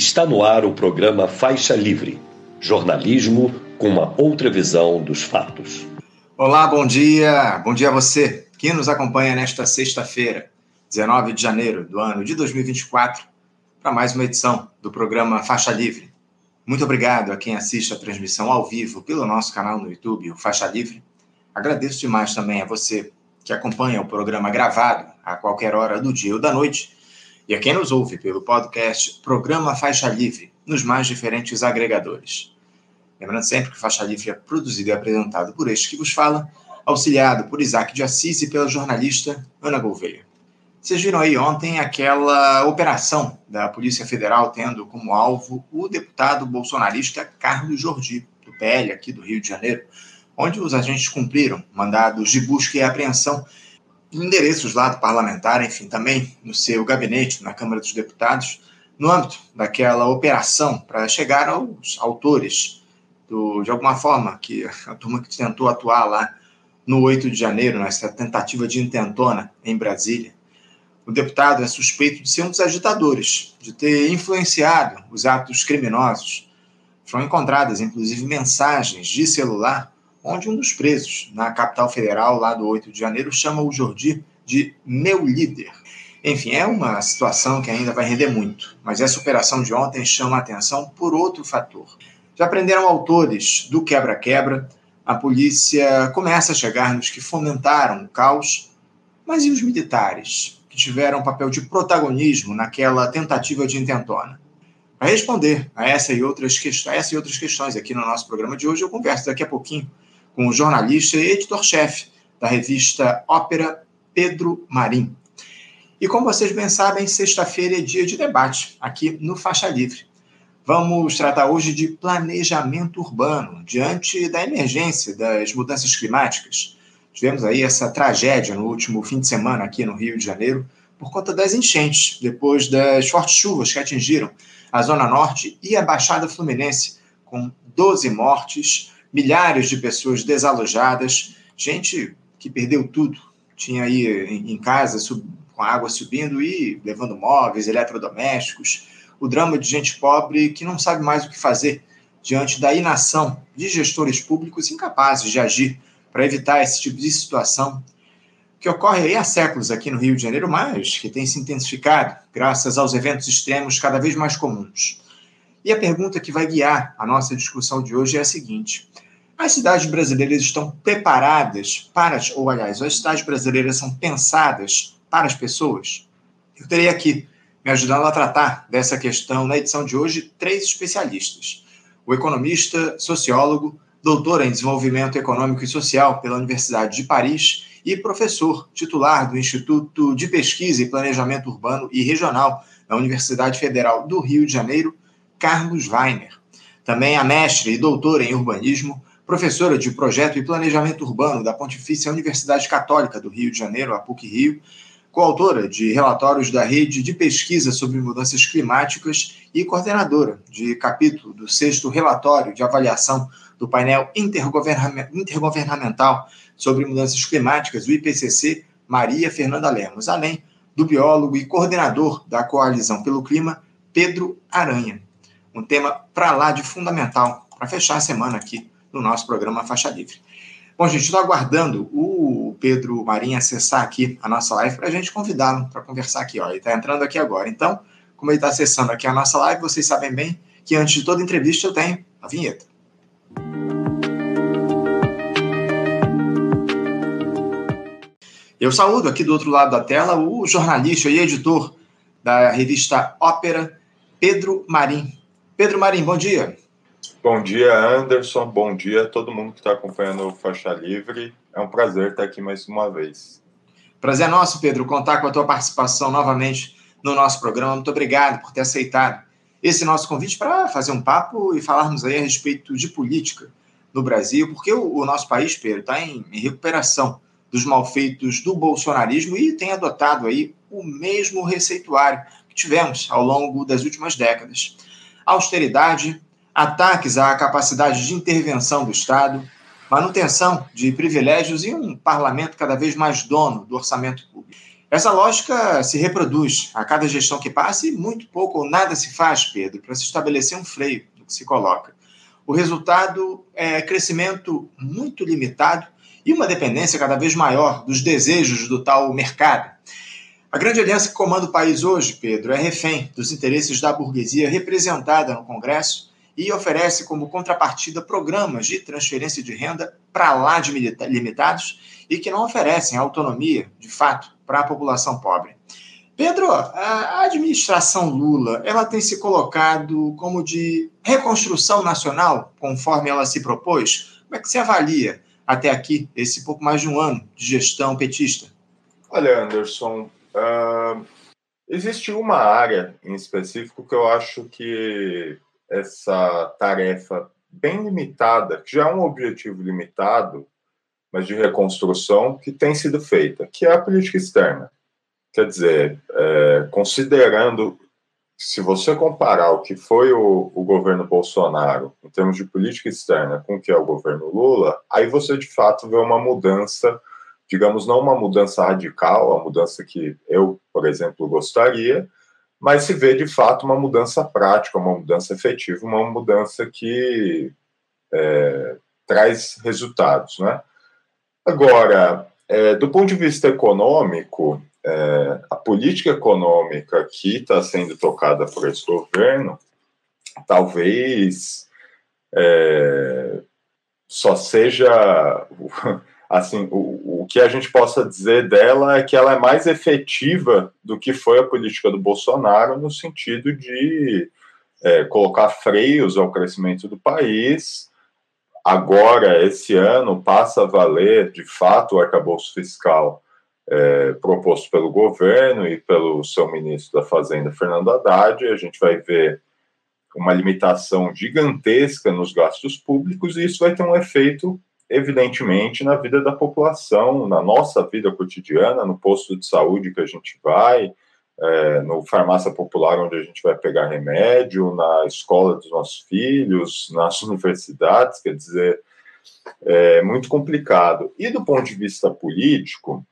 Está no ar o programa Faixa Livre, jornalismo com uma outra visão dos fatos. Olá, bom dia. Bom dia a você que nos acompanha nesta sexta-feira, 19 de janeiro do ano de 2024, para mais uma edição do programa Faixa Livre. Muito obrigado a quem assiste a transmissão ao vivo pelo nosso canal no YouTube, o Faixa Livre. Agradeço demais também a você que acompanha o programa gravado a qualquer hora do dia ou da noite e a quem nos ouve pelo podcast Programa Faixa Livre, nos mais diferentes agregadores. Lembrando sempre que Faixa Livre é produzido e apresentado por este que vos fala, auxiliado por Isaac de Assis e pela jornalista Ana Gouveia. Vocês viram aí ontem aquela operação da Polícia Federal tendo como alvo o deputado bolsonarista Carlos Jordi, do PL aqui do Rio de Janeiro, onde os agentes cumpriram mandados de busca e apreensão endereços lá do parlamentar, enfim, também no seu gabinete, na Câmara dos Deputados, no âmbito daquela operação para chegar aos autores, do, de alguma forma, que a turma que tentou atuar lá no 8 de janeiro, nessa tentativa de intentona em Brasília. O deputado é suspeito de ser um dos agitadores, de ter influenciado os atos criminosos. Foram encontradas, inclusive, mensagens de celular onde um dos presos na capital federal, lá do 8 de janeiro, chama o Jordi de meu líder. Enfim, é uma situação que ainda vai render muito, mas essa operação de ontem chama a atenção por outro fator. Já prenderam autores do quebra-quebra, a polícia começa a chegar nos que fomentaram o caos, mas e os militares, que tiveram papel de protagonismo naquela tentativa de intentona? Para responder a essa e outras essa e outras questões aqui no nosso programa de hoje, eu converso daqui a pouquinho com o jornalista e editor-chefe da revista Ópera, Pedro Marim. E como vocês bem sabem, sexta-feira é dia de debate aqui no Faixa Livre. Vamos tratar hoje de planejamento urbano diante da emergência das mudanças climáticas. Tivemos aí essa tragédia no último fim de semana aqui no Rio de Janeiro por conta das enchentes, depois das fortes chuvas que atingiram a Zona Norte e a Baixada Fluminense, com 12 mortes, milhares de pessoas desalojadas, gente que perdeu tudo, tinha aí em casa sub, com a água subindo e levando móveis, eletrodomésticos, o drama de gente pobre que não sabe mais o que fazer diante da inação de gestores públicos incapazes de agir para evitar esse tipo de situação que ocorre aí há séculos aqui no Rio de Janeiro, mas que tem se intensificado graças aos eventos extremos cada vez mais comuns. E a pergunta que vai guiar a nossa discussão de hoje é a seguinte: as cidades brasileiras estão preparadas para, ou aliás, as cidades brasileiras são pensadas para as pessoas? Eu terei aqui, me ajudando a tratar dessa questão na edição de hoje, três especialistas. O economista, sociólogo, doutor em desenvolvimento econômico e social pela Universidade de Paris e professor titular do Instituto de Pesquisa e Planejamento Urbano e Regional da Universidade Federal do Rio de Janeiro, Carlos Weiner. Também a mestre e doutora em urbanismo, professora de projeto e planejamento urbano da Pontifícia Universidade Católica do Rio de Janeiro, a PUC-Rio, coautora de relatórios da Rede de Pesquisa sobre Mudanças Climáticas e coordenadora de capítulo do sexto relatório de avaliação do painel intergovernamental sobre mudanças climáticas, o IPCC, Maria Fernanda Lemos, além do biólogo e coordenador da Coalizão pelo Clima, Pedro Aranha um tema para lá de fundamental para fechar a semana aqui no nosso programa Faixa Livre. Bom, gente, estou aguardando o Pedro Marinho acessar aqui a nossa live para a gente convidá-lo para conversar aqui. Ó. Ele está entrando aqui agora. Então, como ele está acessando aqui a nossa live, vocês sabem bem que antes de toda entrevista eu tenho a vinheta. Eu saúdo aqui do outro lado da tela o jornalista e editor da revista Ópera, Pedro Marim. Pedro Marim, bom dia. Bom dia, Anderson. Bom dia a todo mundo que está acompanhando o Faixa Livre. É um prazer estar aqui mais uma vez. Prazer é nosso, Pedro, contar com a tua participação novamente no nosso programa. Muito obrigado por ter aceitado esse nosso convite para fazer um papo e falarmos aí a respeito de política no Brasil, porque o, o nosso país, Pedro, está em, em recuperação dos malfeitos do bolsonarismo e tem adotado aí o mesmo receituário que tivemos ao longo das últimas décadas austeridade, ataques à capacidade de intervenção do Estado, manutenção de privilégios e um parlamento cada vez mais dono do orçamento público. Essa lógica se reproduz a cada gestão que passa e muito pouco ou nada se faz, Pedro, para se estabelecer um freio que se coloca. O resultado é crescimento muito limitado e uma dependência cada vez maior dos desejos do tal mercado. A grande aliança que comanda o país hoje, Pedro, é refém dos interesses da burguesia representada no Congresso e oferece como contrapartida programas de transferência de renda para lá de limitados e que não oferecem autonomia, de fato, para a população pobre. Pedro, a administração Lula, ela tem se colocado como de reconstrução nacional, conforme ela se propôs? Como é que se avalia até aqui esse pouco mais de um ano de gestão petista? Olha, Anderson, uh, existe uma área em específico que eu acho que essa tarefa bem limitada, que já é um objetivo limitado, mas de reconstrução, que tem sido feita, que é a política externa. Quer dizer, é, considerando, se você comparar o que foi o, o, governo Bolsonaro em termos de política externa com o que é o governo Lula, aí você de fato vê uma mudança, digamos, não uma mudança radical, a mudança que eu, por exemplo, gostaria, mas se vê de fato uma mudança prática, uma mudança efetiva, uma mudança que é, traz resultados, né? Agora, é, do ponto de vista econômico, é, a política econômica que está sendo tocada por esse governo, talvez é, só seja assim o, o que a gente possa dizer dela é que ela é mais efetiva do que foi a política do Bolsonaro no sentido de é, colocar freios ao crescimento do país. Agora esse ano passa a valer de fato o arcabouço fiscal é, proposto pelo governo e pelo seu ministro da Fazenda, Fernando Haddad, a gente vai ver uma limitação gigantesca nos gastos públicos e isso vai ter um efeito, evidentemente, na vida da população, na nossa vida cotidiana, no posto de saúde que a gente vai, é, no farmácia popular onde a gente vai pegar remédio, na escola dos nossos filhos, nas universidades, quer dizer, é muito complicado. E do ponto de vista político,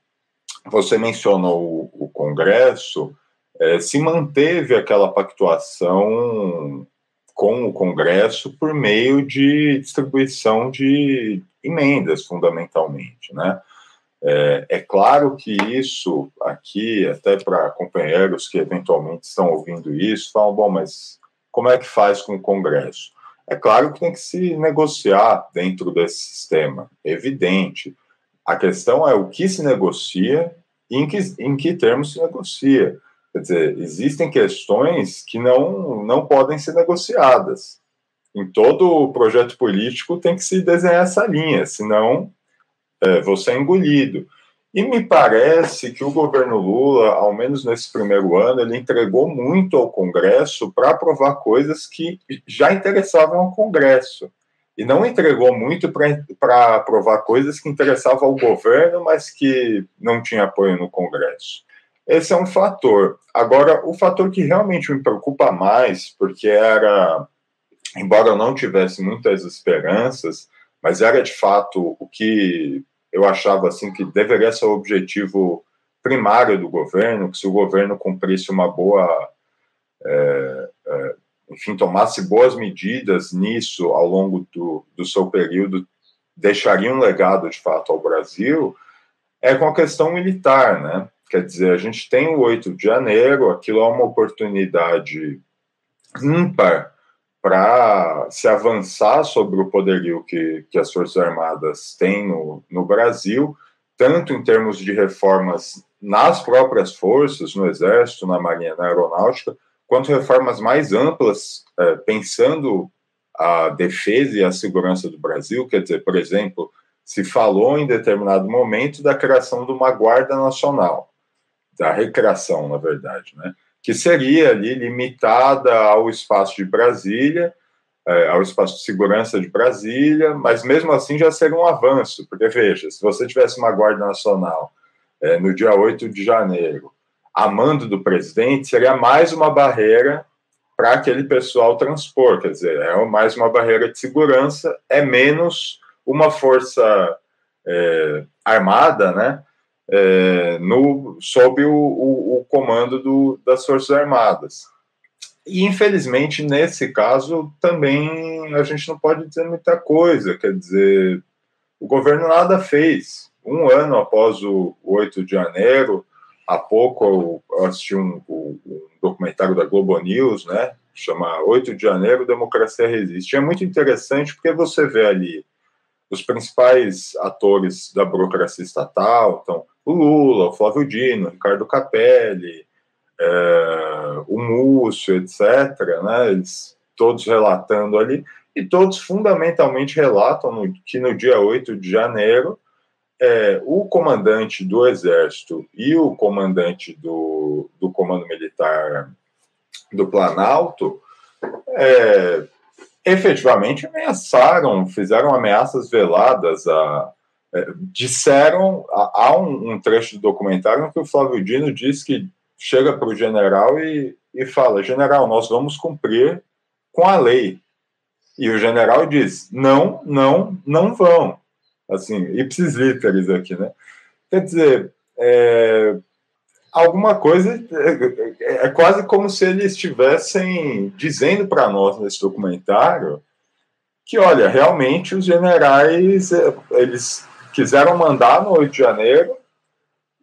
você mencionou o, o Congresso, é, se manteve aquela pactuação com o Congresso por meio de distribuição de emendas, fundamentalmente, né? É, é claro que isso aqui, até para companheiros que eventualmente estão ouvindo isso, falam, bom, mas como é que faz com o Congresso? É claro que tem que se negociar dentro desse sistema, evidente. A questão é o que se negocia e em que, em que termos se negocia. Quer dizer, existem questões que não, não podem ser negociadas. Em todo projeto político tem que se desenhar essa linha, senão é, você é engolido. E me parece que o governo Lula, ao menos nesse primeiro ano, ele entregou muito ao Congresso para aprovar coisas que já interessavam ao Congresso e não entregou muito para aprovar coisas que interessavam ao governo, mas que não tinha apoio no Congresso. Esse é um fator. Agora, o fator que realmente me preocupa mais, porque era, embora eu não tivesse muitas esperanças, mas era de fato o que eu achava assim que deveria ser o objetivo primário do governo, que se o governo cumprisse uma boa é, é, enfim, tomasse boas medidas nisso ao longo do, do seu período, deixaria um legado de fato ao Brasil, é com a questão militar, né? Quer dizer, a gente tem o 8 de janeiro, aquilo é uma oportunidade ímpar para se avançar sobre o poderio que, que as Forças Armadas têm no, no Brasil, tanto em termos de reformas nas próprias forças, no Exército, na Marinha, na Aeronáutica, quanto reformas mais amplas, é, pensando a defesa e a segurança do Brasil, quer dizer, por exemplo, se falou em determinado momento da criação de uma Guarda Nacional, da recreação, na verdade, né? Que seria ali limitada ao espaço de Brasília, é, ao espaço de segurança de Brasília, mas mesmo assim já seria um avanço, porque veja, se você tivesse uma Guarda Nacional é, no dia 8 de janeiro, a mando do presidente seria mais uma barreira para aquele pessoal transpor, quer dizer, é mais uma barreira de segurança, é menos uma força é, armada, né, é, no, sob o, o, o comando do, das Forças Armadas. E, infelizmente, nesse caso, também a gente não pode dizer muita coisa. Quer dizer, o governo nada fez. Um ano após o 8 de janeiro, há pouco eu assisti um, um documentário da Globo News, né? Chama 8 de janeiro, Democracia Resiste. É muito interessante porque você vê ali os principais atores da burocracia estatal, então o Lula, o Flávio Dino, o Ricardo Capelli, é, o Múcio, etc., né, eles todos relatando ali, e todos fundamentalmente relatam no, que no dia 8 de janeiro, é, o comandante do Exército e o comandante do, do Comando Militar do Planalto é, efetivamente ameaçaram, fizeram ameaças veladas a, disseram, há um, um, trecho do documentário em que o Flávio Dino diz que chega para o general e, e fala: General, nós vamos cumprir com a lei. E o general diz: Não, não, não vão. Assim, ipsis literis aqui, né? Quer dizer, é, alguma coisa. É, é, quase como se eles estivessem dizendo para nós nesse documentário que, olha, realmente os generais é, eles quiseram mandar no 8 de janeiro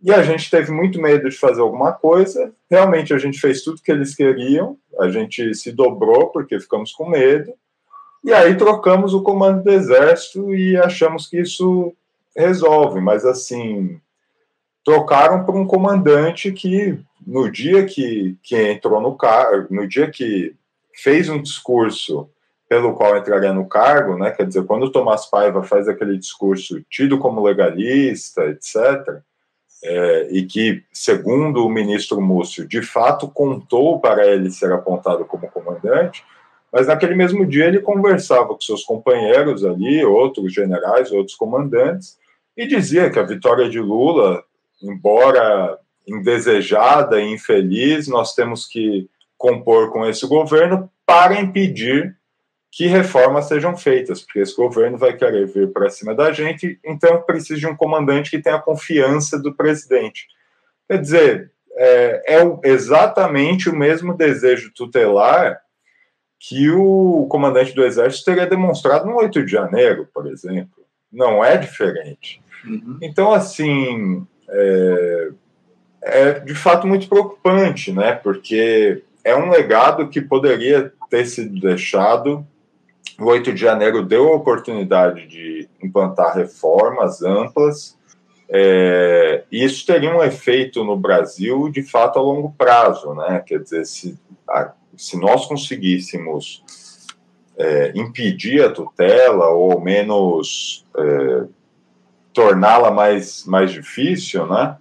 e a gente teve muito medo de fazer alguma coisa. Realmente a gente fez tudo que eles queriam, a gente se dobrou porque ficamos com medo. E aí trocamos o comando do exército e achamos que isso resolve, mas assim, trocaram por um comandante que no dia que, que entrou no cargo, no dia que fez um discurso pelo qual entraria no cargo, né, quer dizer, quando o Tomás Paiva faz aquele discurso tido como legalista, etc., é, e que, segundo o ministro Múcio, de fato contou para ele ser apontado como comandante, mas naquele mesmo dia ele conversava com seus companheiros ali, outros generais, outros comandantes, e dizia que a vitória de Lula, embora indesejada e infeliz, nós temos que compor com esse governo para impedir que reformas sejam feitas, porque esse governo vai querer vir para cima da gente, então precisa de um comandante que tenha a confiança do presidente. Quer dizer, é, é exatamente o mesmo desejo tutelar que o comandante do Exército teria demonstrado no 8 de janeiro, por exemplo. Não é diferente. Uhum. Então, assim, é, é de fato muito preocupante, né? Porque é um legado que poderia ter sido deixado o 8 de janeiro deu a oportunidade de implantar reformas amplas, é, e isso teria um efeito no Brasil de fato a longo prazo, né? Quer dizer, se, a, se nós conseguíssemos é, impedir a tutela, ou ao menos é, torná-la mais, mais difícil, né?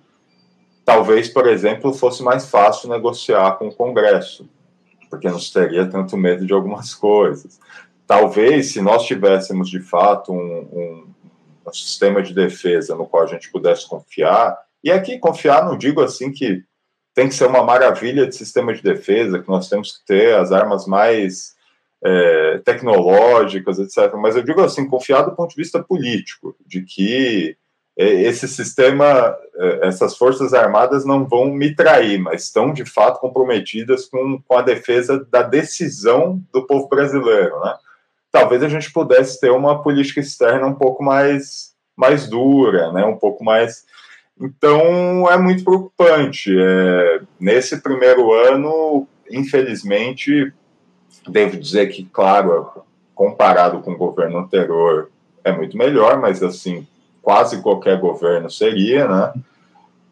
Talvez, por exemplo, fosse mais fácil negociar com o Congresso, porque não teria tanto medo de algumas coisas talvez, se nós tivéssemos de fato um, um, um, sistema de defesa no qual a gente pudesse confiar, e aqui confiar não digo assim que tem que ser uma maravilha de sistema de defesa, que nós temos que ter as armas mais é, tecnológicas, etc. Mas eu digo assim, confiar do ponto de vista político, de que é, esse sistema, é, essas forças armadas não vão me trair, mas estão de fato comprometidas com, com a defesa da decisão do povo brasileiro, né? Talvez a gente pudesse ter uma política externa um pouco mais, mais dura, né? um pouco mais. Então é muito preocupante. É, nesse primeiro ano, infelizmente, devo dizer que, claro, comparado com o governo anterior, é muito melhor, mas assim, quase qualquer governo seria, né?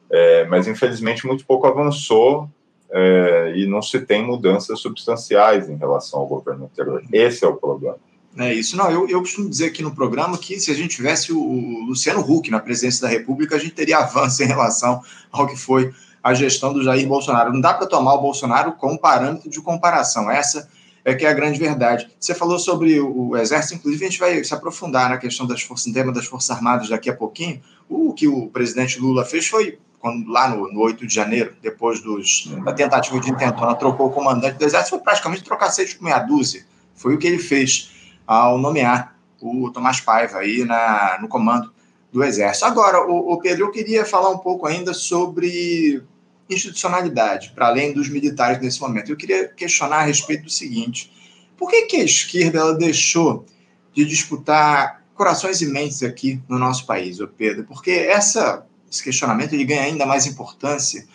É, mas infelizmente muito pouco avançou é, e não se tem mudanças substanciais em relação ao governo anterior. Esse é o problema. É isso. Não, eu, eu costumo dizer aqui no programa que se a gente tivesse o Luciano Huck na presidência da República, a gente teria avanço em relação ao que foi a gestão do Jair Bolsonaro. Não dá para tomar o Bolsonaro como parâmetro de comparação. Essa é que é a grande verdade. Você falou sobre o Exército, inclusive a gente vai se aprofundar na questão das forças, tema das Forças Armadas daqui a pouquinho. O que o presidente Lula fez foi quando, lá no, no 8 de janeiro, depois dos, da tentativa de intentona, trocou o comandante do Exército, foi praticamente trocar seis por meia dúzia. Foi o que ele fez ao nomear o Tomás Paiva aí na, no comando do Exército. Agora, o, o Pedro, eu queria falar um pouco ainda sobre institucionalidade, para além dos militares nesse momento. Eu queria questionar a respeito do seguinte: por que, que a esquerda ela deixou de disputar corações e mentes aqui no nosso país, Pedro? Porque essa, esse questionamento ele ganha ainda mais importância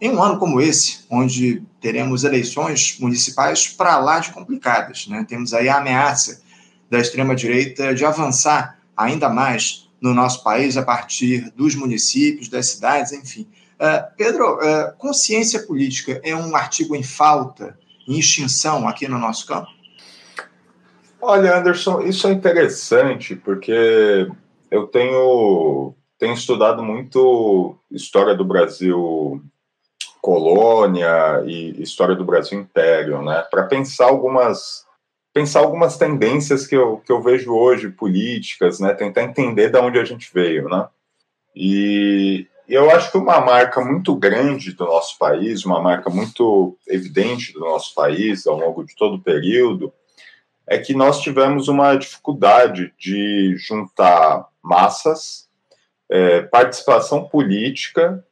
em um ano como esse, onde teremos eleições municipais para lá de complicadas. Né? Temos aí a ameaça da extrema-direita de avançar ainda mais no nosso país a partir dos municípios, das cidades, enfim. Uh, Pedro, uh, consciência política é um artigo em falta, em extinção aqui no nosso campo? Olha, Anderson, isso é interessante, porque eu tenho, tenho estudado muito história do Brasil colônia e história do Brasil império, né? Para pensar algumas pensar algumas tendências que eu, que eu vejo hoje políticas, né? Tentar entender de onde a gente veio, né? E eu acho que uma marca muito grande do nosso país, uma marca muito evidente do nosso país ao longo de todo o período, é que nós tivemos uma dificuldade de juntar massas, é, participação política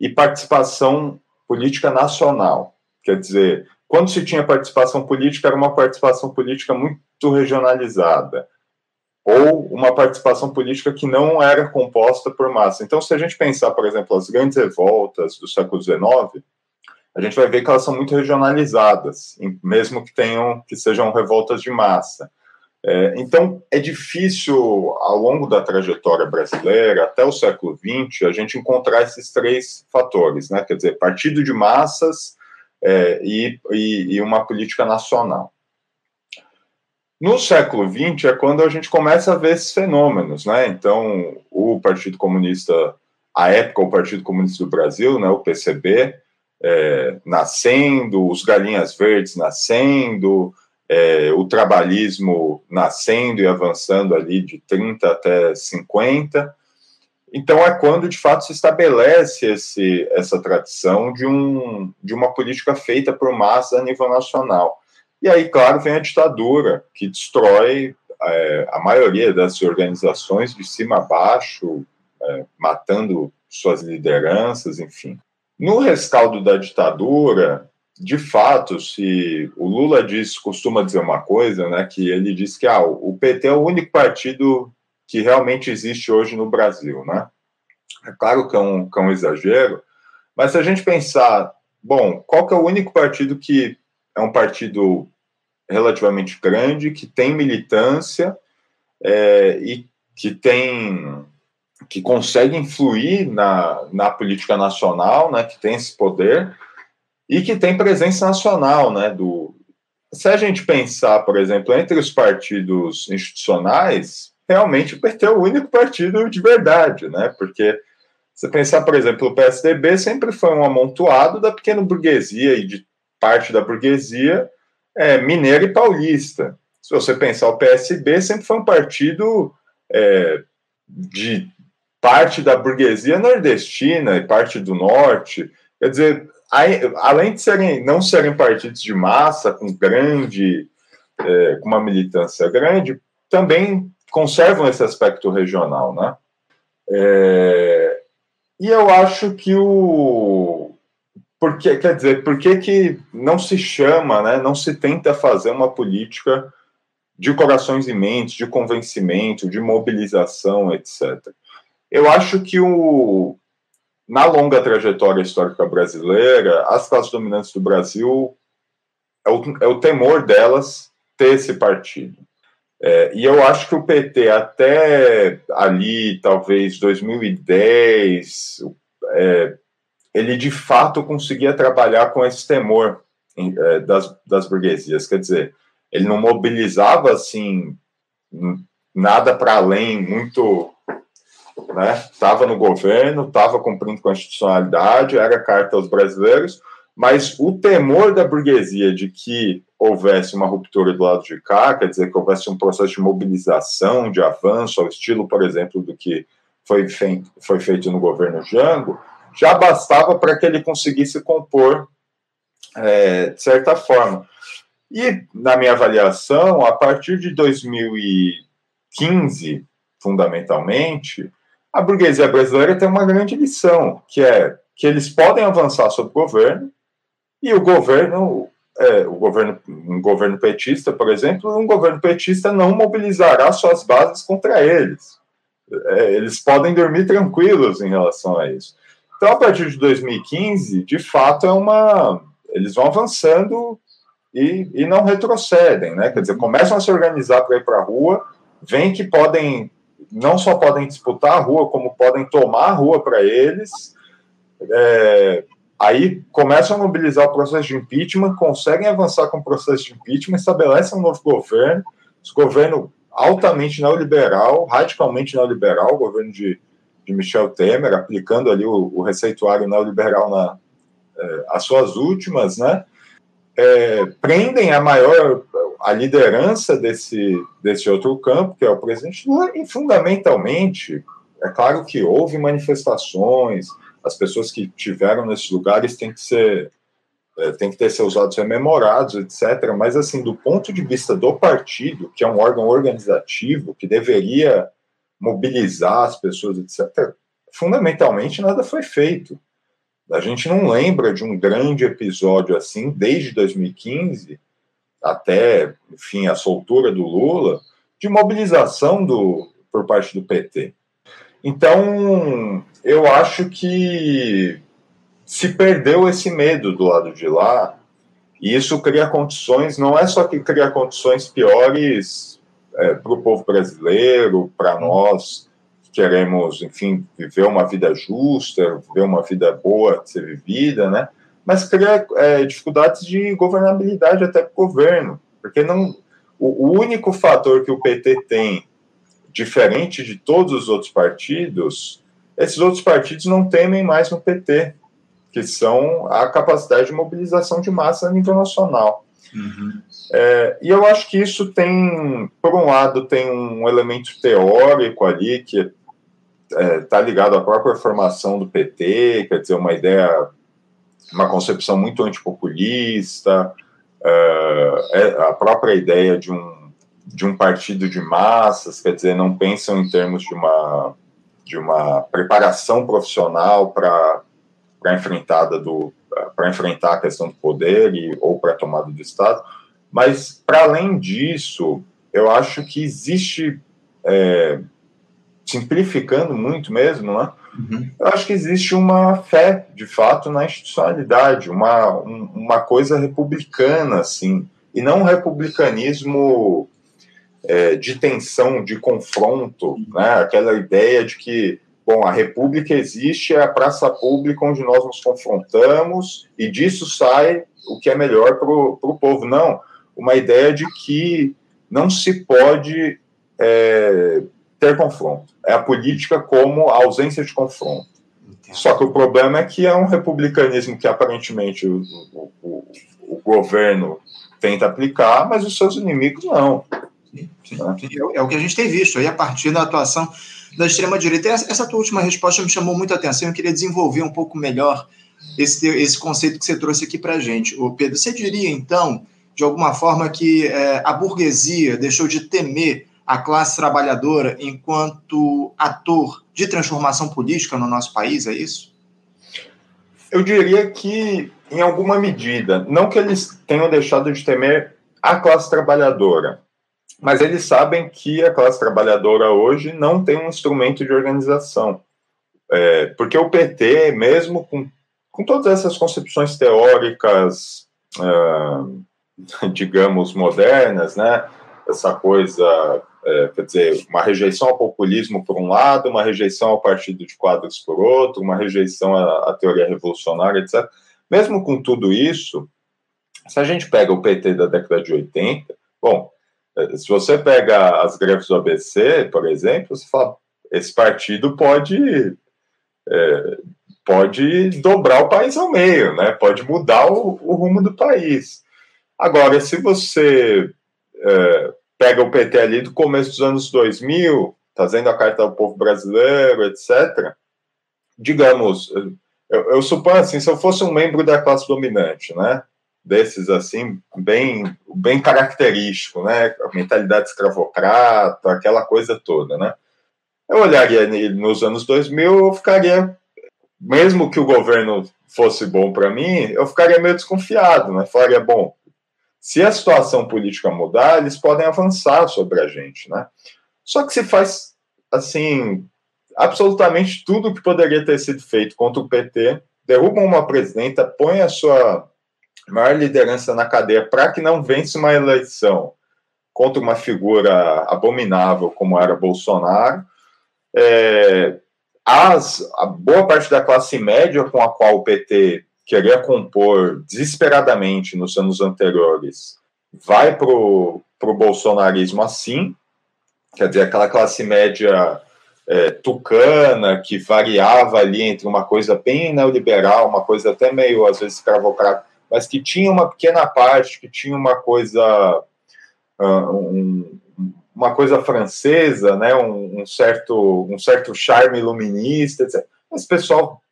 e participação política nacional. Quer dizer, quando se tinha participação política, era uma participação política muito regionalizada, ou uma participação política que não era composta por massa. Então, se a gente pensar, por exemplo, as grandes revoltas do século XIX, a gente vai ver que elas são muito regionalizadas, mesmo que tenham que sejam revoltas de massa. É, então, é difícil, ao longo da trajetória brasileira, até o século XX, a gente encontrar esses três fatores, né? quer dizer, partido de massas é, e, e, e uma política nacional. No século XX é quando a gente começa a ver esses fenômenos, né? Então, o Partido Comunista, à época, o Partido Comunista do Brasil, né, o PCB, é, nascendo, os Galinhas Verdes nascendo, é, o trabalhismo nascendo e avançando ali de 30 até 50. Então é quando de fato se estabelece esse, essa tradição de, um, de uma política feita por massa a nível nacional. E aí, claro, vem a ditadura, que destrói é, a maioria das organizações de cima a baixo, é, matando suas lideranças, enfim. No rescaldo da ditadura, de fato, se o Lula diz, costuma dizer uma coisa, né, que ele diz que ah, o PT é o único partido que realmente existe hoje no Brasil, né? É claro que é um, que é um exagero, mas se a gente pensar, bom, qual que é o único partido que é um partido relativamente grande, que tem militância é, e que tem que consegue influir na, na política nacional, né, que tem esse poder, e que tem presença nacional, né? Do, se a gente pensar, por exemplo, entre os partidos institucionais, realmente o PT é o único partido de verdade, né? Porque se pensar, por exemplo, o PSDB sempre foi um amontoado da pequena burguesia e de parte da burguesia é, mineira e paulista. Se você pensar o PSB, sempre foi um partido é, de parte da burguesia nordestina e parte do norte. Quer dizer, além de serem, não serem partidos de massa, com grande, é, com uma militância grande, também conservam esse aspecto regional, né? É, e eu acho que o porque quer dizer, por que, que não se chama, né, não se tenta fazer uma política de corações e mentes, de convencimento, de mobilização, etc. Eu acho que o, na longa trajetória histórica brasileira, as classes dominantes do Brasil é o, é o temor delas ter esse partido. É, e eu acho que o PT, até ali, talvez 2010, é, ele de fato conseguia trabalhar com esse temor é, das, das burguesias. Quer dizer, ele não mobilizava assim nada para além, muito estava né? no governo, estava cumprindo constitucionalidade, era carta aos brasileiros, mas o temor da burguesia de que houvesse uma ruptura do lado de cá, quer dizer, que houvesse um processo de mobilização, de avanço, ao estilo, por exemplo, do que foi feito, foi feito no governo Jango, já bastava para que ele conseguisse compor é, de certa forma. E, na minha avaliação, a partir de 2015, fundamentalmente, a burguesia brasileira tem uma grande lição, que é que eles podem avançar sobre o governo e o governo, é, o governo, um governo petista, por exemplo, um governo petista não mobilizará suas bases contra eles. É, eles podem dormir tranquilos em relação a isso. Então, a partir de 2015, de fato, é uma. Eles vão avançando e, e não retrocedem, né? Quer dizer, começam a se organizar para ir para a rua, veem que podem, não só podem disputar a rua, como podem tomar a rua para eles. É, aí começam a mobilizar o processo de impeachment, conseguem avançar com o processo de impeachment, estabelecem um novo governo, esse governo altamente neoliberal, radicalmente neoliberal, o governo de, de Michel Temer, aplicando ali o, o receituário neoliberal na, é, as suas últimas, né? é, prendem a maior a liderança desse, desse outro campo, que é o presidente Lula, e fundamentalmente, é claro que houve manifestações, as pessoas que tiveram nesses lugares têm que ser é, tem que ter seus atos rememorados, etc. Mas, assim, do ponto de vista do partido, que é um órgão organizativo, que deveria mobilizar as pessoas, etc., fundamentalmente nada foi feito. A gente não lembra de um grande episódio assim, desde 2015 até, enfim, a soltura do Lula, de mobilização do, por parte do PT. Então, eu acho que se perdeu esse medo do lado de lá, e isso cria condições, não é só que cria condições piores é, para o povo brasileiro, para nós, queremos, enfim, viver uma vida justa, viver uma vida boa de ser vivida, né? Mas cria é, dificuldades de governabilidade até para o governo, porque não, o, o único fator que o PT tem, diferente de todos os outros partidos, esses outros partidos não temem mais no PT, que são a capacidade de mobilização de massa a nível nacional. Uhum. É, e eu acho que isso tem, por um lado, tem um elemento teórico ali, que está é, tá ligado à própria formação do PT, quer dizer, uma ideia, uma concepção muito antipopulista, é, a própria ideia de um, de um partido de massas, quer dizer, não pensam em termos de uma, de uma preparação profissional para a enfrentada do para enfrentar a questão do poder e, ou para a tomada do Estado, mas para além disso, eu acho que existe é, simplificando muito mesmo, né? Uhum. Eu acho que existe uma fé, de fato, na institucionalidade, uma, um, uma coisa republicana, assim, e não um republicanismo é, de tensão, de confronto, né? Aquela ideia de que, bom, a república existe, é a praça pública onde nós nos confrontamos e disso sai o que é melhor para o povo. Não, uma ideia de que não se pode é, ter confronto. É a política como a ausência de confronto. Só que o problema é que é um republicanismo que aparentemente o, o, o, o governo tenta aplicar, mas os seus inimigos não. Sim, sim, né? É, é o que a gente tem visto aí a partir da atuação da extrema-direita. Essa, essa tua última resposta me chamou muita atenção. Eu queria desenvolver um pouco melhor esse, esse conceito que você trouxe aqui para a gente. O Pedro, você diria, então, de alguma forma, que é, a burguesia deixou de temer a classe trabalhadora enquanto ator de transformação política no nosso país, é isso? Eu diria que, em alguma medida, não que eles tenham deixado de temer a classe trabalhadora, mas eles sabem que a classe trabalhadora hoje não tem um instrumento de organização. É, porque o PT, mesmo com, com todas essas concepções teóricas, uh, digamos, modernas, né, essa coisa é, quer dizer, uma rejeição ao populismo por um lado, uma rejeição ao partido de quadros por outro, uma rejeição à, à teoria revolucionária, etc. Mesmo com tudo isso, se a gente pega o PT da década de 80, bom, é, se você pega as greves do ABC, por exemplo, você fala, esse partido pode é, pode dobrar o país ao meio, né? Pode mudar o, o rumo do país. Agora, se você é, pega o PT ali do começo dos anos 2000, trazendo a Carta do Povo Brasileiro, etc., digamos, eu, eu, suponho assim, se eu fosse um membro da classe dominante, né, desses assim, bem, bem característico, né, a mentalidade escravocrata, aquela coisa toda, né, eu olharia nos anos 2000, eu ficaria, mesmo que o governo fosse bom para mim, eu ficaria meio desconfiado, né? Falaria, bom, se a situação política mudar, eles podem avançar sobre a gente, né? Só que se faz, assim, absolutamente tudo que poderia ter sido feito contra o PT, derrubam uma presidenta, põe a sua maior liderança na cadeia para que não vence uma eleição contra uma figura abominável como era Bolsonaro, é, as, a boa parte da classe média com a qual o PT queria compor desesperadamente nos anos anteriores vai para o bolsonarismo assim, quer dizer, aquela classe média é, tucana que variava ali entre uma coisa bem neoliberal, uma coisa até meio, às vezes, escravocrata, mas que tinha uma pequena parte, que tinha uma coisa. Uh, um, uma coisa francesa, né, um, um, certo, um certo charme iluminista, etc. Esse pessoal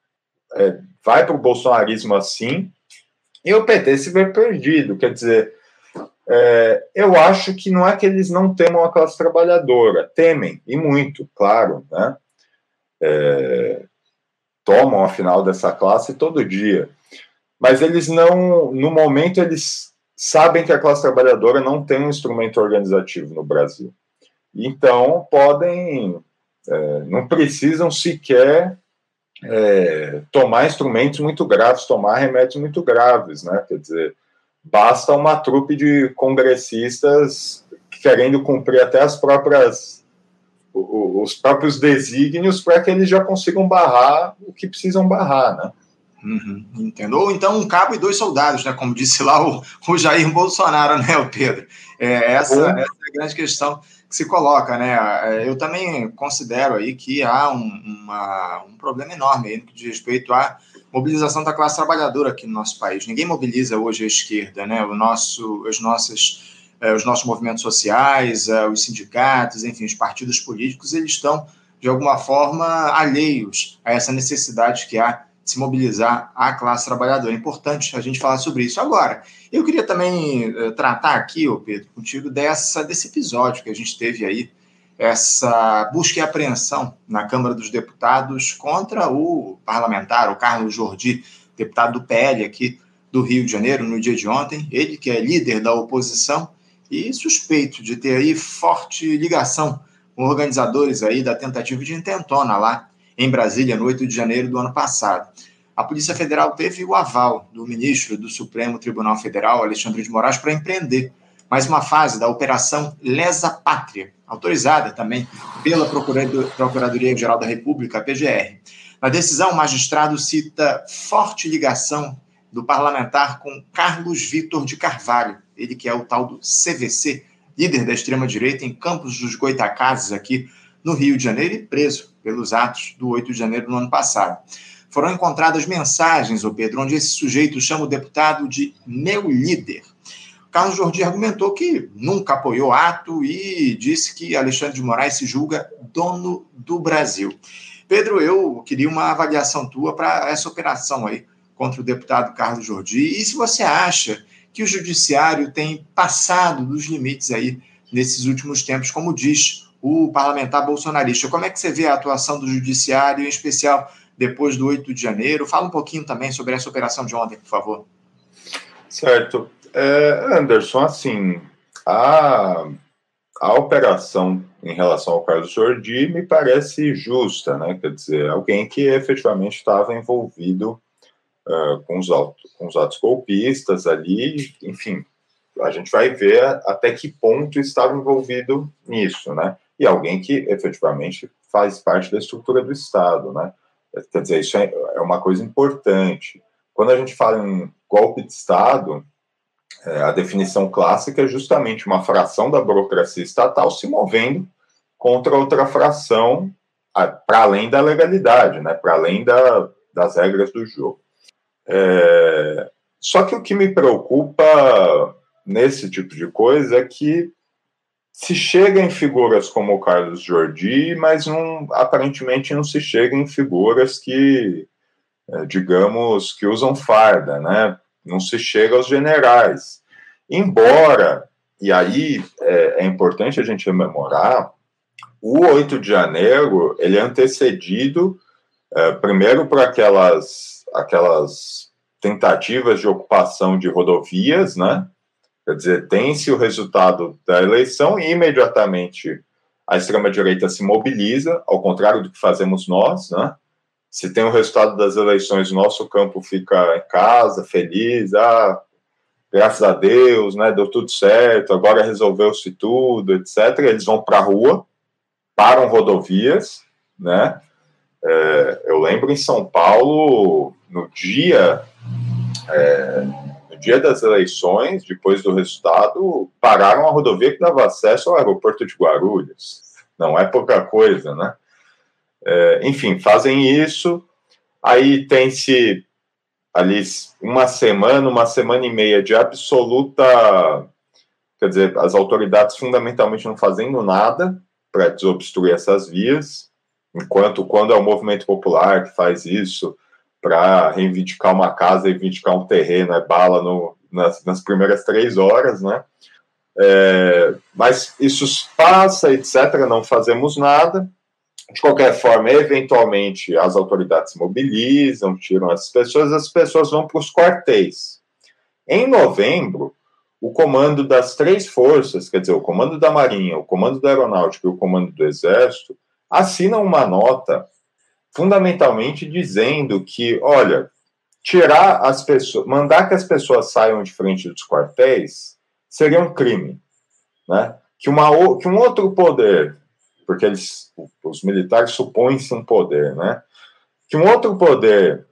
é, vai para o bolsonarismo assim, e o PT se vê perdido. Quer dizer, é, eu acho que não é que eles não temam a classe trabalhadora, temem, e muito, claro, né? É, tomam a final dessa classe todo dia. Mas eles não, no momento, eles sabem que a classe trabalhadora não tem um instrumento organizativo no Brasil. Então, podem, é, não precisam sequer é, tomar instrumentos muito graves, tomar remédios muito graves, né? Quer dizer, basta uma trupe de congressistas querendo cumprir até as próprias os próprios desígnios para que eles já consigam barrar o que precisam barrar, né? Uhum, entendo. Ou então um cabo e dois soldados, né? Como disse lá o, o Jair Bolsonaro, né, o Pedro? É, essa, essa, é a grande questão que se coloca, né? É, eu também considero aí que há um, uma, um problema enorme aí no que diz respeito à mobilização da classe trabalhadora aqui no nosso país. Ninguém mobiliza hoje a esquerda, né? O nosso, as nossas, é, os nossos movimentos sociais, é, os sindicatos, enfim, os partidos políticos, eles estão de alguma forma alheios a essa necessidade que há se mobilizar a classe trabalhadora. É importante a gente falar sobre isso. Agora, eu queria também uh, tratar aqui, ô Pedro, contigo, dessa, desse episódio que a gente teve aí, essa busca e apreensão na Câmara dos Deputados contra o parlamentar, o Carlos Jordi, deputado do PL aqui do Rio de Janeiro, no dia de ontem. Ele que é líder da oposição e suspeito de ter aí forte ligação com organizadores aí da tentativa de intentona lá em Brasília, no 8 de janeiro do ano passado. A Polícia Federal teve o aval do ministro do Supremo Tribunal Federal, Alexandre de Moraes, para empreender mais uma fase da Operação Lesa Pátria, autorizada também pela Procuradoria-Geral da República, PGR. Na decisão, o magistrado cita forte ligação do parlamentar com Carlos Vitor de Carvalho, ele que é o tal do CVC, líder da extrema-direita em Campos dos Goitacazes, aqui no Rio de Janeiro, e preso pelos atos do 8 de janeiro do ano passado. Foram encontradas mensagens, o Pedro, onde esse sujeito chama o deputado de meu líder. Carlos Jordi argumentou que nunca apoiou ato e disse que Alexandre de Moraes se julga dono do Brasil. Pedro, eu queria uma avaliação tua para essa operação aí contra o deputado Carlos Jordi. E se você acha que o judiciário tem passado dos limites aí nesses últimos tempos, como diz o parlamentar bolsonarista. Como é que você vê a atuação do judiciário, em especial depois do 8 de janeiro? Fala um pouquinho também sobre essa operação de ontem, por favor. Certo. É, Anderson, assim, a, a operação em relação ao Carlos Jordi me parece justa, né? Quer dizer, alguém que efetivamente estava envolvido uh, com, os autos, com os atos golpistas ali, enfim, a gente vai ver até que ponto estava envolvido nisso, né? E alguém que efetivamente faz parte da estrutura do Estado, né? Quer dizer, isso é, é uma coisa importante. Quando a gente fala em golpe de Estado, é, a definição clássica é justamente uma fração da burocracia estatal se movendo contra outra fração para além da legalidade, né? Para além da, das regras do jogo. É, só que o que me preocupa nesse tipo de coisa é que se chega em figuras como o Carlos Jordi, mas não, aparentemente não se chega em figuras que, é, digamos, que usam farda, né? Não se chega aos generais. Embora, e aí é, é importante a gente rememorar o 8 de janeiro ele é antecedido é, primeiro por aquelas, aquelas tentativas de ocupação de rodovias, né? Quer dizer, tem-se o resultado da eleição e imediatamente a extrema-direita se mobiliza, ao contrário do que fazemos nós, né? Se tem o resultado das eleições, nosso campo fica em casa, feliz, ah, graças a Deus, né, deu tudo certo, agora resolveu-se tudo, etc. Eles vão para a rua, param rodovias, né? É, eu lembro em São Paulo, no dia, é, no dia das eleições, depois do resultado, pararam a rodovia que dava acesso ao aeroporto de Guarulhos. Não é pouca coisa, né? É, enfim, fazem isso. Aí tem-se ali uma semana, uma semana e meia de absoluta. Quer dizer, as autoridades fundamentalmente não fazendo nada, para desobstruir essas vias, enquanto quando é o movimento popular que faz isso para reivindicar uma casa, reivindicar um terreno, é bala no, nas, nas primeiras três horas, né? É, mas isso passa, etc., não fazemos nada. De qualquer forma, eventualmente as autoridades mobilizam, tiram as pessoas, as pessoas vão para os quartéis. Em novembro, o comando das três forças, quer dizer, o comando da Marinha, o comando da Aeronáutica e o comando do Exército, assinam uma nota fundamentalmente dizendo que, olha, tirar as pessoas, mandar que as pessoas saiam de frente dos quartéis seria um crime, né? Que, uma, que um outro poder, porque eles, os militares supõem-se um poder, né? Que um outro poder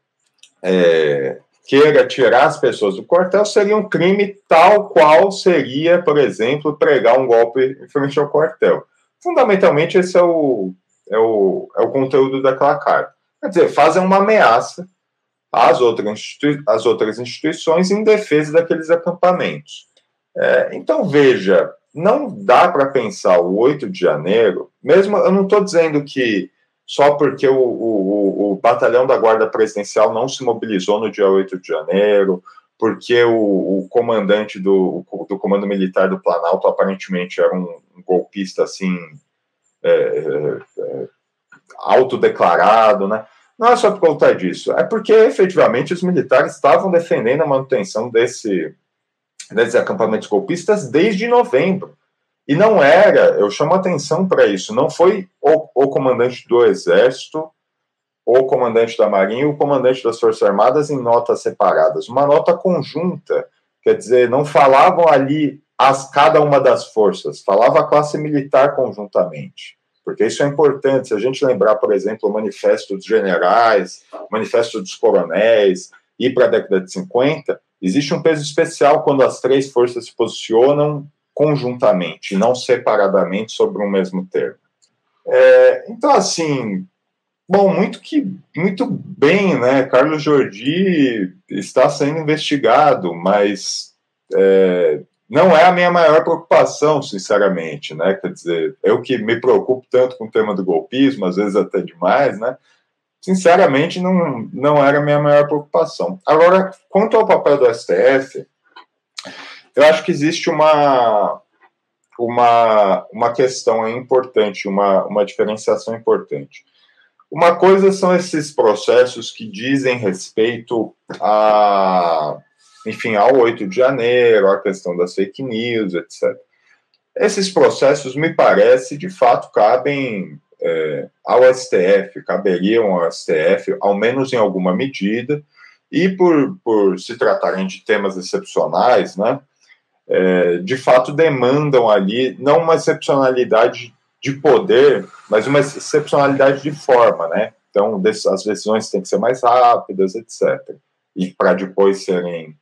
é, queira tirar as pessoas do quartel seria um crime tal qual seria, por exemplo, pregar um golpe em frente ao quartel. Fundamentalmente, esse é o, é o, é o conteúdo daquela carta. Quer dizer, fazem uma ameaça às outras, às outras instituições em defesa daqueles acampamentos. É, então, veja, não dá para pensar o 8 de janeiro, mesmo eu não estou dizendo que só porque o, o, o, batalhão da Guarda Presidencial não se mobilizou no dia 8 de janeiro, porque o, o comandante do, do Comando Militar do Planalto aparentemente era um, um golpista assim é, é, autodeclarado, né? Não é só por conta disso, é porque efetivamente os militares estavam defendendo a manutenção desse, desses acampamentos golpistas desde novembro. E não era, eu chamo atenção para isso, não foi o, o, comandante do Exército, o comandante da Marinha e o comandante das Forças Armadas em notas separadas, uma nota conjunta, quer dizer, não falavam ali as cada uma das forças, falava a classe militar conjuntamente. Porque isso é importante, se a gente lembrar, por exemplo, o manifesto dos generais, o manifesto dos coronéis, e para a década de 50, existe um peso especial quando as três forças se posicionam conjuntamente, não separadamente sobre um mesmo termo. É, então, assim, bom, muito que muito bem, né? Carlos Jordi está sendo investigado, mas é, não é a minha maior preocupação, sinceramente, né? Quer dizer, eu que me preocupo tanto com o tema do golpismo, às vezes até demais, né? Sinceramente, não, não era a minha maior preocupação. Agora, quanto ao papel do STF, eu acho que existe uma, uma, uma questão importante, uma, uma diferenciação importante. Uma coisa são esses processos que dizem respeito a, enfim, ao 8 de janeiro, a questão das fake news, etc. Esses processos, me parece, de fato, cabem é, ao STF, caberiam ao STF, ao menos em alguma medida, e por, por se tratarem de temas excepcionais, né, é, de fato demandam ali não uma excepcionalidade de poder, mas uma excepcionalidade de forma, né? Então, as decisões têm que ser mais rápidas, etc. E para depois serem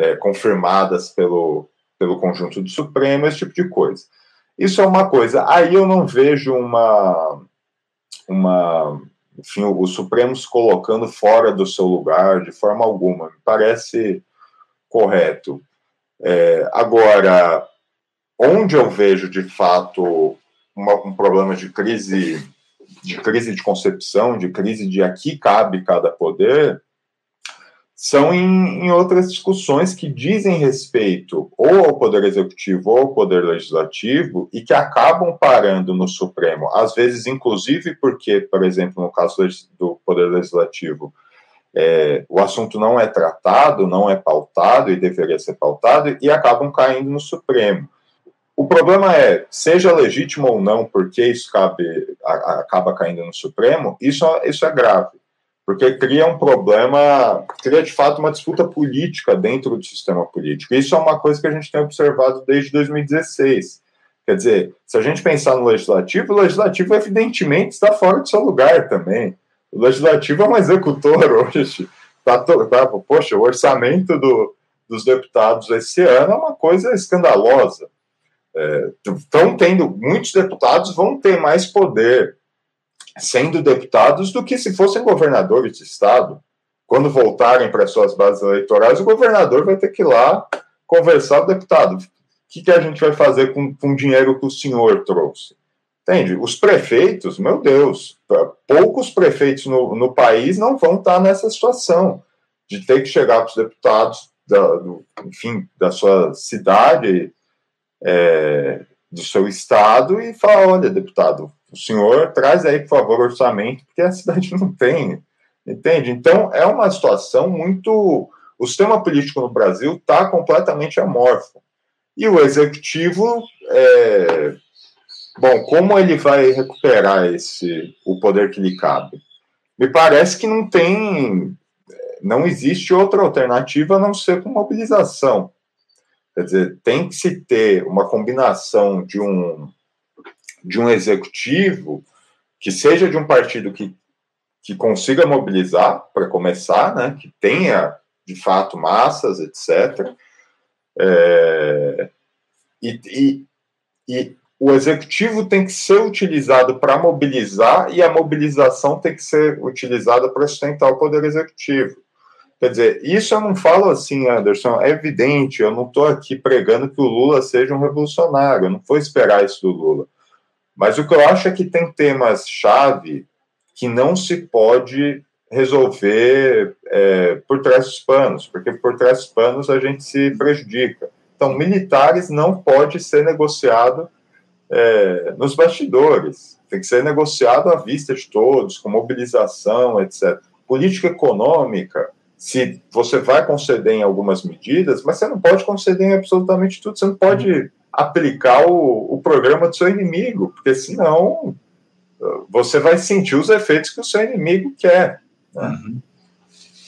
é, confirmadas pelo, pelo conjunto do Supremo, esse tipo de coisa. Isso é uma coisa. Aí eu não vejo uma, uma enfim, o Supremo se colocando fora do seu lugar de forma alguma. Me parece correto. É, agora, onde eu vejo de fato uma, um problema de crise, de crise de concepção, de crise de aqui cabe cada poder, são em, em, outras discussões que dizem respeito ou ao Poder Executivo ou ao Poder Legislativo e que acabam parando no Supremo. Às vezes, inclusive, porque, por exemplo, no caso do Poder Legislativo, é, o assunto não é tratado, não é pautado e deveria ser pautado, e acabam caindo no Supremo. O problema é, seja legítimo ou não, porque isso cabe, a, acaba caindo no Supremo, isso, isso é grave porque cria um problema, cria de fato uma disputa política dentro do sistema político. Isso é uma coisa que a gente tem observado desde 2016. Quer dizer, se a gente pensar no legislativo, o legislativo evidentemente está fora do seu lugar também. O legislativo é um executor hoje. Tá, tá, poxa, o orçamento do, dos deputados esse ano é uma coisa escandalosa. Estão é, tendo, muitos deputados vão ter mais poder sendo deputados do que se fossem governadores de estado. Quando voltarem para suas bases eleitorais, o governador vai ter que ir lá conversar com o deputado. O que, que a gente vai fazer com, com o dinheiro que o senhor trouxe? Entende? Os prefeitos, meu Deus, poucos prefeitos no, no país não vão estar nessa situação de ter que chegar para os deputados, da, do, enfim, da sua cidade, é, do seu estado e falar: olha, deputado, o senhor traz aí, por favor, orçamento, porque a cidade não tem, entende? Então, é uma situação muito. O sistema político no Brasil está completamente amorfo. E o executivo, é... bom, como ele vai recuperar esse o poder que lhe cabe? Me parece que não tem, não existe outra alternativa a não ser com mobilização. Quer dizer, tem que se ter uma combinação de um de um executivo que seja de um partido que, que consiga mobilizar, para começar, né, que tenha, de fato, massas, etc. É, e, e, e o executivo tem que ser utilizado para mobilizar e a mobilização tem que ser utilizada para sustentar o poder executivo. Quer dizer, isso eu não falo assim, Anderson, é evidente, eu não estou aqui pregando que o Lula seja um revolucionário, eu não vou esperar isso do Lula. Mas o que eu acho é que tem temas-chave que não se pode resolver é, por trás dos panos, porque por trás dos panos a gente se prejudica. Então, militares não pode ser negociado é, nos bastidores, tem que ser negociado à vista de todos, com mobilização, etc. Política econômica, se você vai conceder em algumas medidas, mas você não pode conceder em absolutamente tudo, você não pode aplicar o, o programa do seu inimigo, porque senão você vai sentir os efeitos que o seu inimigo quer. Né? Uhum.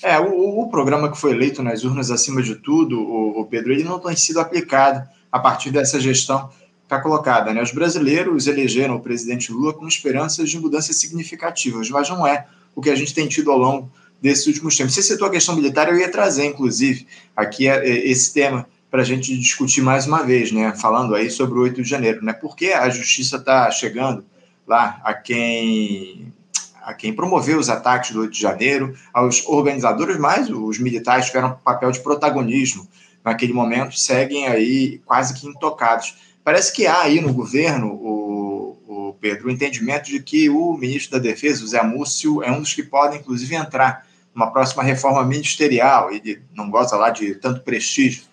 É, o, o, programa que foi eleito nas urnas acima de tudo, o, o, Pedro, ele não tem sido aplicado a partir dessa gestão está colocada. Né? Os brasileiros elegeram o presidente Lula com esperanças de mudanças significativas, mas não é o que a gente tem tido ao longo desses últimos tempos. Você citou a questão militar, eu ia trazer, inclusive, aqui é, esse tema para a gente discutir mais uma vez, né? Falando aí sobre o 8 de janeiro, né? Porque a justiça está chegando lá a quem a quem promoveu os ataques do 8 de janeiro, aos organizadores, mas os militares tiveram papel de protagonismo naquele momento, seguem aí quase que intocados. Parece que há aí no governo, o, o Pedro, o entendimento de que o ministro da Defesa, o Zé Múcio, é um dos que podem, inclusive, entrar numa próxima reforma ministerial. Ele não gosta lá de tanto prestígio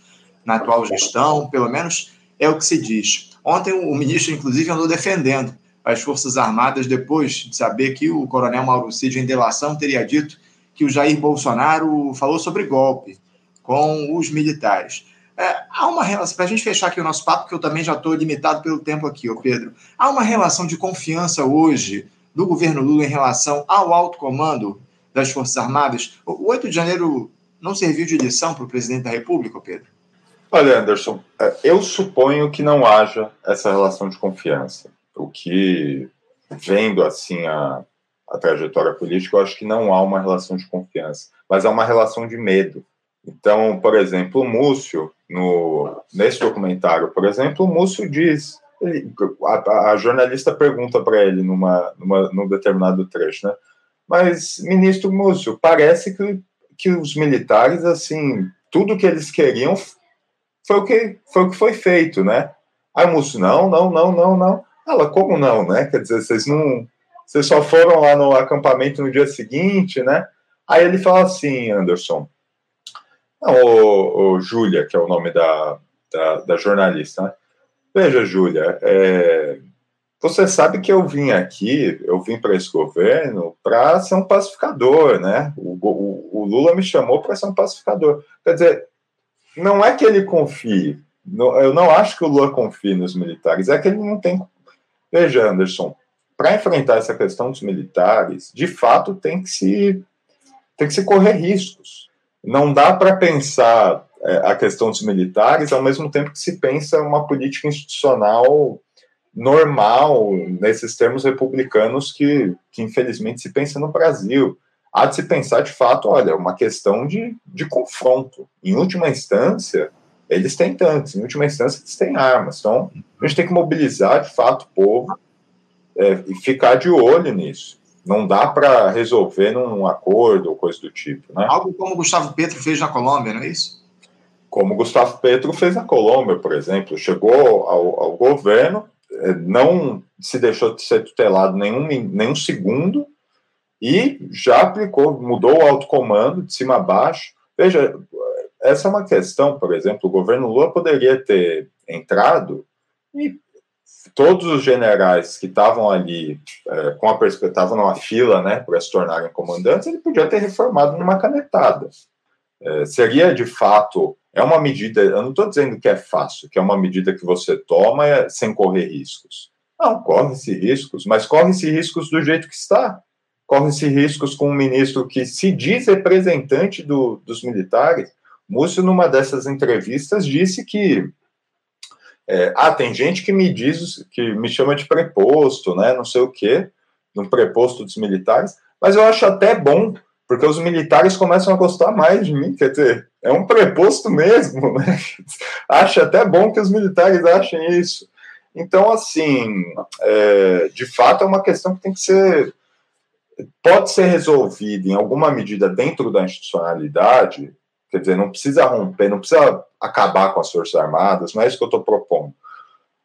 na atual gestão, pelo menos é o que se diz. Ontem o ministro, inclusive, andou defendendo as Forças Armadas depois de saber que o coronel Mauro Cid, em delação, teria dito que o Jair Bolsonaro falou sobre golpe com os militares. É, há uma relação, para a gente fechar aqui o nosso papo, que eu também já estou limitado pelo tempo aqui, ô Pedro, há uma relação de confiança hoje do governo Lula em relação ao alto comando das Forças Armadas? O 8 de janeiro não serviu de lição para o presidente da República, Pedro? Olha, Anderson, é, eu suponho que não haja essa relação de confiança. O que, vendo assim a, a trajetória política, eu acho que não há uma relação de confiança, mas há uma relação de medo. Então, por exemplo, o Múcio, no, nesse documentário, por exemplo, o Múcio diz, ele, a, a, jornalista pergunta para ele numa, numa, num determinado trecho, né? Mas, ministro Múcio, parece que, que os militares, assim, tudo que eles queriam foi o que foi, o que foi feito, né? Aí o Múcio, não, não, não, não, não. Ela, como não, né? Quer dizer, vocês não. Vocês só foram lá no acampamento no dia seguinte, né? Aí ele fala assim, Anderson, Não, o, o Júlia, que é o nome da, da, da jornalista, né? Veja, Júlia, é, você sabe que eu vim aqui, eu vim para esse governo para ser um pacificador, né? O, o, o Lula me chamou para ser um pacificador. Quer dizer, não é que ele confie, eu não acho que o Lula confie nos militares, é que ele não tem. Veja, Anderson, para enfrentar essa questão dos militares, de fato tem que se tem que se correr riscos. Não dá para pensar é, a questão dos militares ao mesmo tempo que se pensa uma política institucional normal nesses termos republicanos que, que infelizmente se pensa no Brasil. Há de se pensar de fato, olha, uma questão de, de confronto. Em última instância, eles têm tanques, em última instância, eles têm armas. Então, a gente tem que mobilizar de fato o povo é, e ficar de olho nisso. Não dá para resolver num acordo ou coisa do tipo. Né? Algo como o Gustavo Petro fez na Colômbia, não é isso? Como o Gustavo Petro fez na Colômbia, por exemplo. Chegou ao, ao governo, é, não se deixou de ser tutelado nenhum, nenhum segundo e já aplicou, mudou o alto comando de cima a baixo. Veja, essa é uma questão, por exemplo, o governo Lula poderia ter entrado e todos os generais que estavam ali é, com a perspectiva, numa fila, né, para se tornarem comandantes, ele podia ter reformado numa canetada. É, seria de fato, é uma medida, eu não estou dizendo que é fácil, que é uma medida que você toma é, sem correr riscos. Não, corre-se riscos, mas corre-se riscos do jeito que está. Corre-se riscos com um ministro que se diz representante do, dos militares. Múcio, numa dessas entrevistas, disse que é, ah, tem gente que me diz, que me chama de preposto, né? Não sei o quê, no preposto dos militares, mas eu acho até bom, porque os militares começam a gostar mais de mim, quer dizer, é um preposto mesmo, né? Acho até bom que os militares achem isso. Então, assim, é, de fato é uma questão que tem que ser. Pode ser resolvida em alguma medida dentro da institucionalidade, quer dizer, não precisa romper, não precisa acabar com as Forças Armadas, não é isso que eu estou propondo.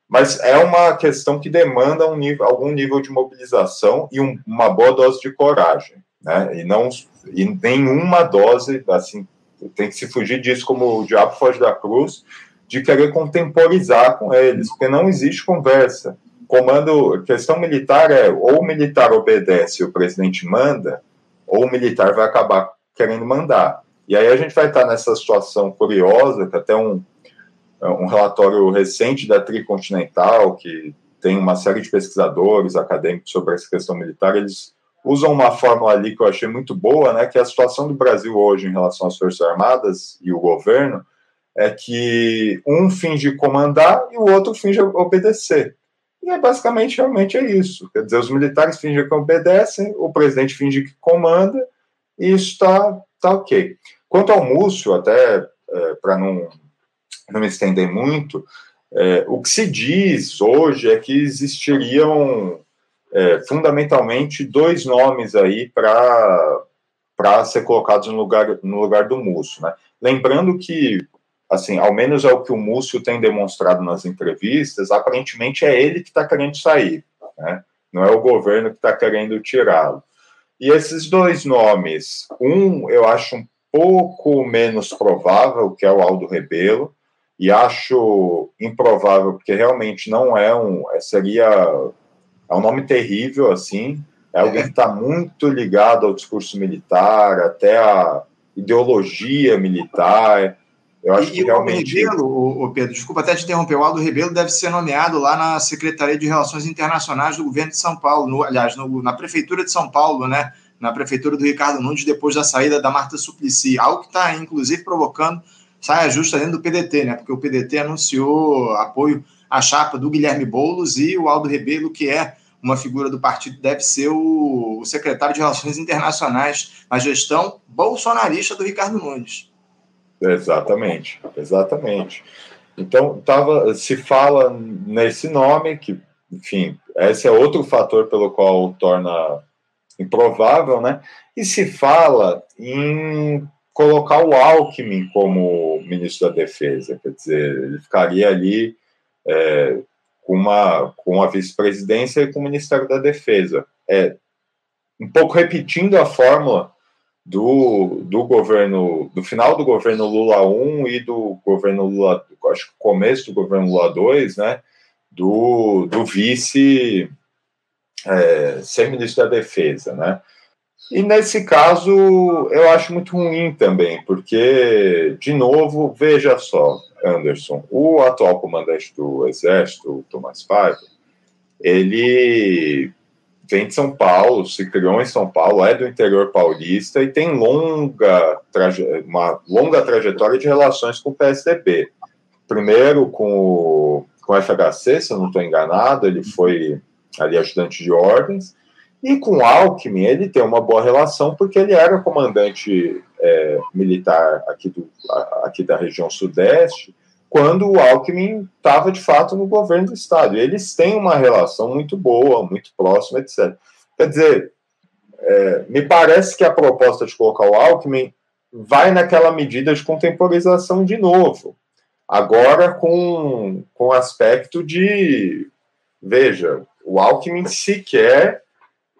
Mas é uma questão que demanda um nível, algum nível de mobilização e um, uma boa dose de coragem, né? E não e nenhuma dose, assim, tem que se fugir disso como o diabo foge da cruz, de querer contemporizar com eles, porque não existe conversa. Comando, questão militar é ou o militar obedece e o presidente manda, ou o militar vai acabar querendo mandar. E aí a gente vai estar nessa situação curiosa, que até um, um relatório recente da Tricontinental, que tem uma série de pesquisadores acadêmicos sobre essa questão militar, eles usam uma fórmula ali que eu achei muito boa, né, que é a situação do Brasil hoje em relação às Forças Armadas e o governo é que um finge comandar e o outro finge obedecer. E é basicamente, realmente é isso. Quer dizer, os militares fingem que obedecem, o presidente finge que comanda, e isso está tá ok. Quanto ao Múcio, até é, para não, não me estender muito, é, o que se diz hoje é que existiriam é, fundamentalmente dois nomes aí para ser colocados no lugar, no lugar do Múcio. Né? Lembrando que, assim, ao menos é o que o Múcio tem demonstrado nas entrevistas, aparentemente é ele que está querendo sair, né? não é o governo que está querendo tirá-lo. E esses dois nomes, um eu acho um pouco menos provável, que é o Aldo Rebelo, e acho improvável, porque realmente não é um. É, seria. É um nome terrível, assim. É alguém que está muito ligado ao discurso militar, até a ideologia militar. Eu acho e, que e realmente. O Rebelo, o Pedro, desculpa até te interromper, o Aldo Rebelo deve ser nomeado lá na Secretaria de Relações Internacionais do governo de São Paulo, no, aliás, no, na Prefeitura de São Paulo, né? Na Prefeitura do Ricardo Nunes, depois da saída da Marta Suplicy. Algo que está, inclusive, provocando saia justa dentro do PDT, né? Porque o PDT anunciou apoio à chapa do Guilherme Boulos e o Aldo Rebelo, que é uma figura do partido, deve ser o, o secretário de Relações Internacionais na gestão bolsonarista do Ricardo Nunes. Exatamente, exatamente. Então, tava, se fala nesse nome, que, enfim, esse é outro fator pelo qual torna improvável, né? E se fala em colocar o Alckmin como ministro da Defesa, quer dizer, ele ficaria ali é, com, uma, com a vice-presidência e com o Ministério da Defesa. É, um pouco repetindo a fórmula do, do governo, do final do governo Lula 1 e do governo Lula, acho que começo do governo Lula 2, né, do, do vice é, ser ministro da Defesa, né? E nesse caso eu acho muito ruim também, porque, de novo, veja só, Anderson, o atual comandante do Exército, o Tomás Paiva, ele vem de São Paulo, se criou em São Paulo, é do interior paulista e tem longa uma longa trajetória de relações com o PSDB. Primeiro com o, com o FHC, se eu não estou enganado, ele foi ali ajudante de ordens, e com Alckmin ele tem uma boa relação porque ele era comandante é, militar aqui, do, aqui da região sudeste, quando o Alckmin estava de fato no governo do estado. Eles têm uma relação muito boa, muito próxima, etc. Quer dizer, é, me parece que a proposta de colocar o Alckmin vai naquela medida de contemporização de novo. Agora com, com aspecto de. Veja, o Alckmin sequer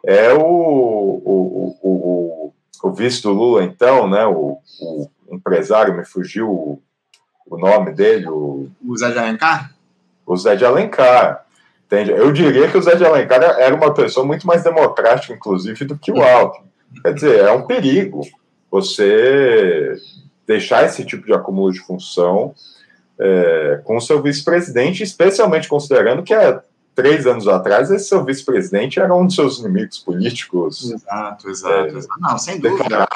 é o, o, o, o, o vice do Lula, então, né? O, o empresário, me fugiu o nome dele? O, o Zé de Alencar? O Zé de Alencar. Entende? Eu diria que o Zé de Alencar era uma pessoa muito mais democrática, inclusive, do que o Alckmin. Quer dizer, é um perigo você deixar esse tipo de acúmulo de função é, com o seu vice-presidente, especialmente considerando que há três anos atrás esse seu vice-presidente era um dos seus inimigos políticos. Exato, exato. É, Não, sem dúvida.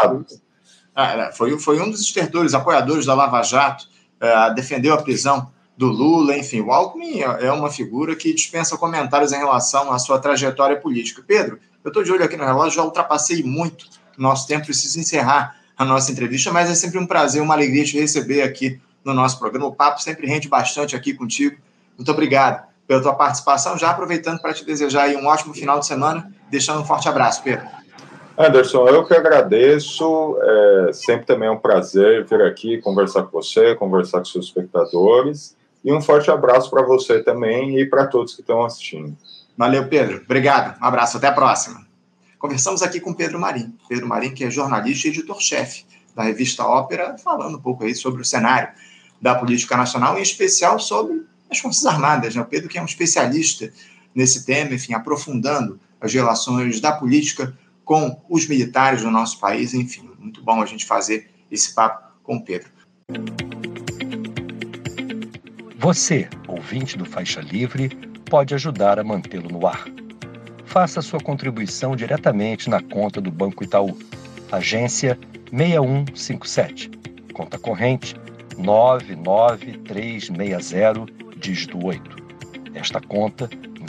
Ah, foi, foi um dos estertores, apoiadores da Lava Jato, uh, defendeu a prisão do Lula, enfim, o Alckmin é, é uma figura que dispensa comentários em relação à sua trajetória política. Pedro, eu estou de olho aqui no relógio, já ultrapassei muito nosso tempo, preciso encerrar a nossa entrevista, mas é sempre um prazer, uma alegria te receber aqui no nosso programa. O papo sempre rende bastante aqui contigo. Muito obrigado pela tua participação. Já aproveitando para te desejar um ótimo final de semana, deixando um forte abraço, Pedro. Anderson, eu que agradeço. É, sempre também é um prazer vir aqui conversar com você, conversar com seus espectadores. E um forte abraço para você também e para todos que estão assistindo. Valeu, Pedro. Obrigado. Um abraço. Até a próxima. Conversamos aqui com Pedro Marim. Pedro Marim, que é jornalista e editor-chefe da revista Ópera, falando um pouco aí sobre o cenário da política nacional, em especial sobre as Forças Armadas. Né? O Pedro, que é um especialista nesse tema, enfim, aprofundando as relações da política com os militares do nosso país. Enfim, muito bom a gente fazer esse papo com o Pedro. Você, ouvinte do Faixa Livre, pode ajudar a mantê-lo no ar. Faça sua contribuição diretamente na conta do Banco Itaú, agência 6157, conta corrente 99360, dígito 8. Esta conta